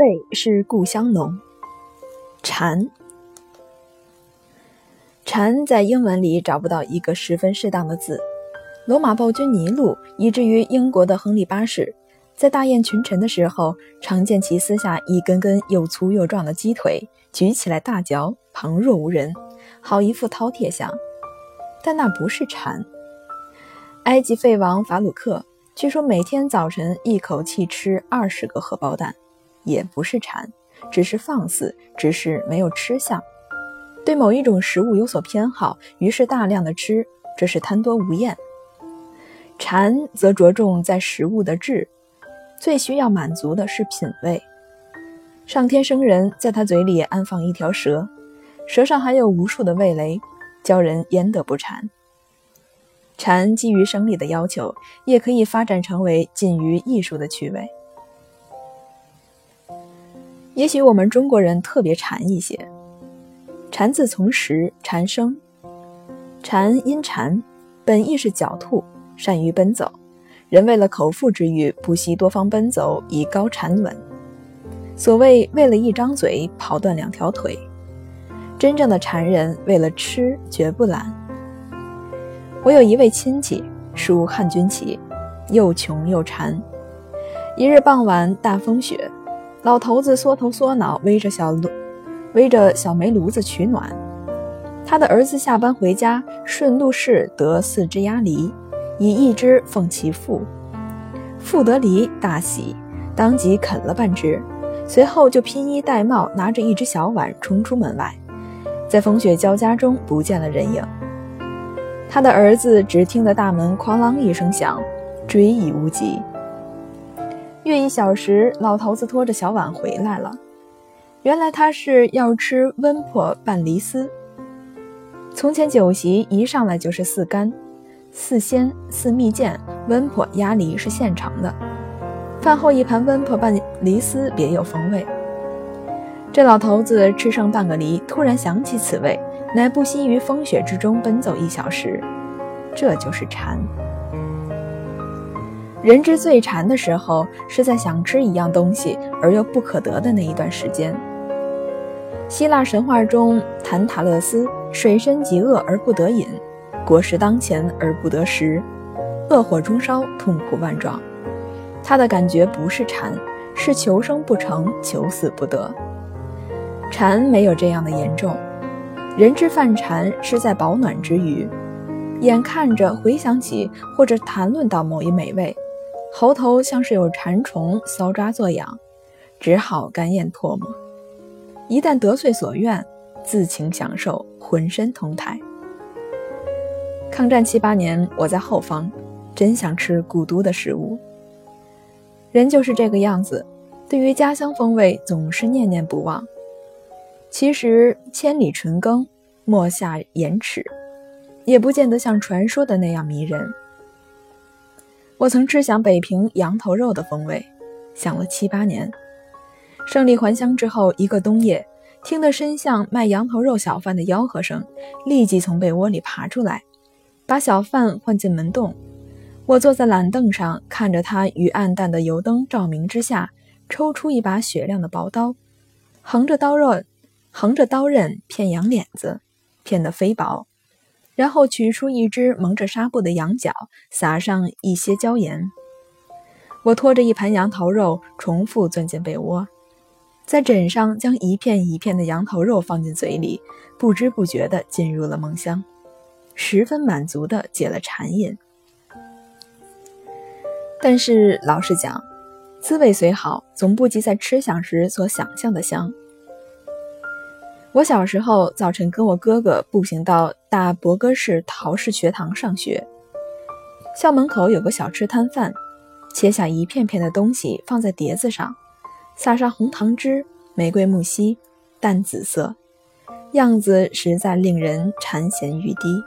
味是故乡浓。蝉，蝉在英文里找不到一个十分适当的字。罗马暴君尼禄，以至于英国的亨利八世，在大宴群臣的时候，常见其撕下一根根又粗又壮的鸡腿举起来大嚼，旁若无人，好一副饕餮相。但那不是蝉。埃及废王法鲁克。据说每天早晨一口气吃二十个荷包蛋，也不是馋，只是放肆，只是没有吃相。对某一种食物有所偏好，于是大量的吃，这是贪多无厌。馋则着重在食物的质，最需要满足的是品味。上天生人在他嘴里安放一条蛇，蛇上还有无数的味蕾，教人焉得不馋？馋基于生理的要求，也可以发展成为近于艺术的趣味。也许我们中国人特别馋一些。馋字从食，馋生。蝉因蝉，本意是狡兔，善于奔走。人为了口腹之欲，不惜多方奔走，以高蝉稳。所谓为了一张嘴，跑断两条腿。真正的馋人，为了吃绝不懒。我有一位亲戚，属汉军旗，又穷又馋。一日傍晚，大风雪，老头子缩头缩脑，围着小炉，围着小煤炉子取暖。他的儿子下班回家，顺路试得四只鸭梨，以一只奉其父。父得梨，大喜，当即啃了半只，随后就披衣戴帽，拿着一只小碗冲出门外，在风雪交加中不见了人影。他的儿子只听得大门哐啷一声响，追忆无及。约一小时，老头子拖着小碗回来了。原来他是要吃温婆拌梨丝。从前酒席一上来就是四干、四鲜、四蜜饯、温婆鸭梨是现成的。饭后一盘温婆拌梨丝，别有风味。这老头子吃剩半个梨，突然想起此味。乃不惜于风雪之中奔走一小时，这就是馋。人之最馋的时候，是在想吃一样东西而又不可得的那一段时间。希腊神话中，坦塔勒斯水深极恶而不得饮，果实当前而不得食，恶火中烧，痛苦万状。他的感觉不是馋，是求生不成，求死不得。馋没有这样的严重。人之犯馋是在保暖之余，眼看着回想起或者谈论到某一美味，喉头像是有馋虫搔抓作痒，只好干咽唾沫。一旦得遂所愿，自情享受，浑身通泰。抗战七八年，我在后方，真想吃故都的食物。人就是这个样子，对于家乡风味总是念念不忘。其实千里纯耕，莫下盐尺，也不见得像传说的那样迷人。我曾吃想北平羊头肉的风味，想了七八年。胜利还乡之后，一个冬夜，听得身巷卖羊头肉小贩的吆喝声，立即从被窝里爬出来，把小贩唤进门洞。我坐在懒凳上，看着他于暗淡的油灯照明之下，抽出一把雪亮的薄刀，横着刀刃。横着刀刃片羊脸子，片得飞薄，然后取出一只蒙着纱布的羊角，撒上一些椒盐。我拖着一盘羊头肉，重复钻进被窝，在枕上将一片一片的羊头肉放进嘴里，不知不觉地进入了梦乡，十分满足地解了馋瘾。但是老实讲，滋味虽好，总不及在吃享时所想象的香。我小时候早晨跟我哥哥步行到大伯哥市陶氏学堂上学，校门口有个小吃摊贩，切下一片片的东西放在碟子上，撒上红糖汁、玫瑰木樨，淡紫色，样子实在令人馋涎欲滴。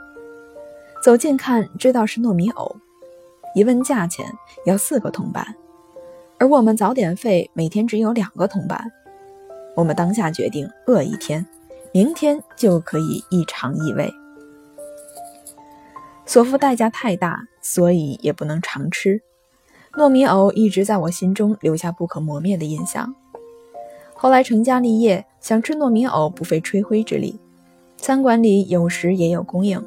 走近看，知道是糯米藕，一问价钱要四个铜板，而我们早点费每天只有两个铜板。我们当下决定饿一天，明天就可以一尝异味。所付代价太大，所以也不能常吃。糯米藕一直在我心中留下不可磨灭的印象。后来成家立业，想吃糯米藕不费吹灰之力，餐馆里有时也有供应，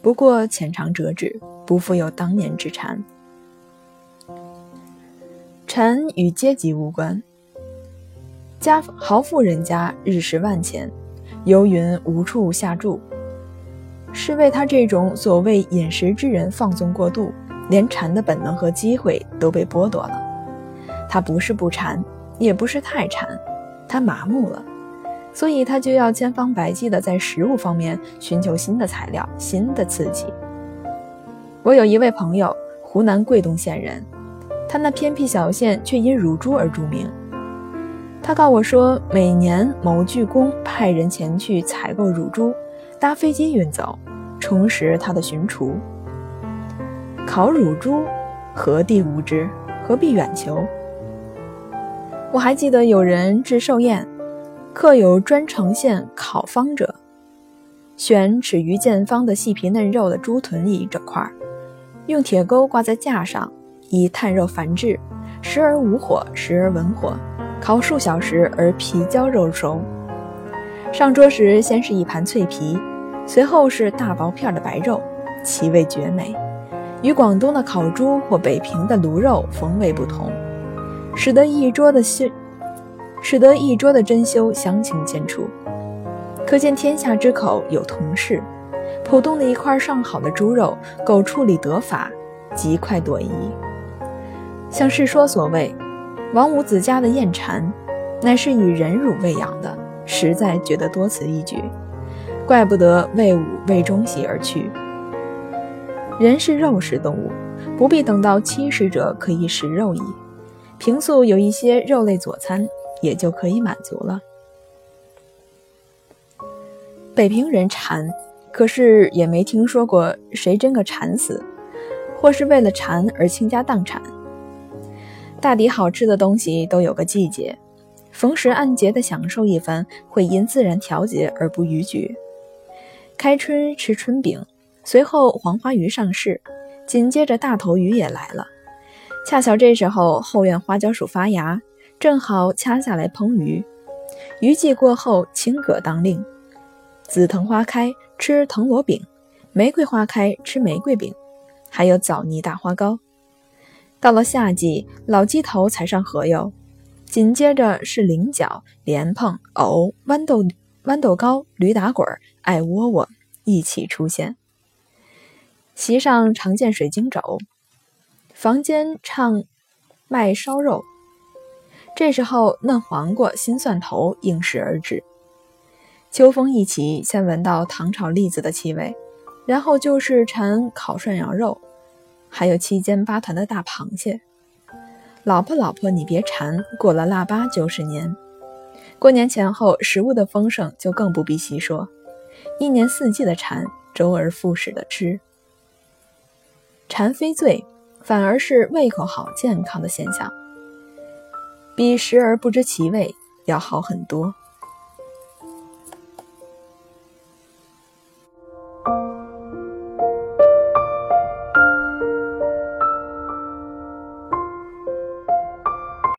不过浅尝辄止，不复有当年之馋。馋与阶级无关，家豪富人家日食万钱，游云无处下注，是为他这种所谓饮食之人放纵过度，连馋的本能和机会都被剥夺了。他不是不馋，也不是太馋，他麻木了，所以他就要千方百计的在食物方面寻求新的材料、新的刺激。我有一位朋友，湖南桂东县人。他那偏僻小县却因乳猪而著名。他告我说，每年某巨公派人前去采购乳猪，搭飞机运走，充实他的巡厨。烤乳猪，何地无知？何必远求？我还记得有人置寿宴，刻有专呈现烤方者，选尺余见方的细皮嫩肉的猪臀一整块，用铁钩挂在架上。以炭肉繁制，时而无火，时而文火，烤数小时而皮焦肉熟。上桌时，先是一盘脆皮，随后是大薄片的白肉，其味绝美，与广东的烤猪或北平的卤肉风味不同，使得一桌的修，使得一桌的珍馐相形见绌。可见天下之口有同事，普通的一块上好的猪肉，够处理得法，极快朵颐。像世说所谓，王五子家的燕蝉，乃是以人乳喂养的，实在觉得多此一举，怪不得魏武为忠喜而去。人是肉食动物，不必等到七十者可以食肉矣，平素有一些肉类佐餐，也就可以满足了。北平人馋，可是也没听说过谁真个馋死，或是为了馋而倾家荡产。大抵好吃的东西都有个季节，逢时按节的享受一番，会因自然调节而不逾矩。开春吃春饼，随后黄花鱼上市，紧接着大头鱼也来了。恰巧这时候后院花椒树发芽，正好掐下来烹鱼。鱼季过后，青葛当令。紫藤花开，吃藤萝饼；玫瑰花开，吃玫瑰饼。还有枣泥大花糕。到了夏季，老鸡头才上河哟，紧接着是菱角、莲蓬、藕、豌豆、豌豆糕、驴打滚、艾窝窝一起出现。席上常见水晶肘，房间唱卖烧肉。这时候嫩黄瓜、新蒜头应时而至。秋风一起，先闻到糖炒栗子的气味，然后就是馋烤涮羊肉。还有七尖八团的大螃蟹，老婆老婆你别馋，过了腊八就是年。过年前后，食物的丰盛就更不必细说，一年四季的馋，周而复始的吃。馋非罪，反而是胃口好、健康的现象，比食而不知其味要好很多。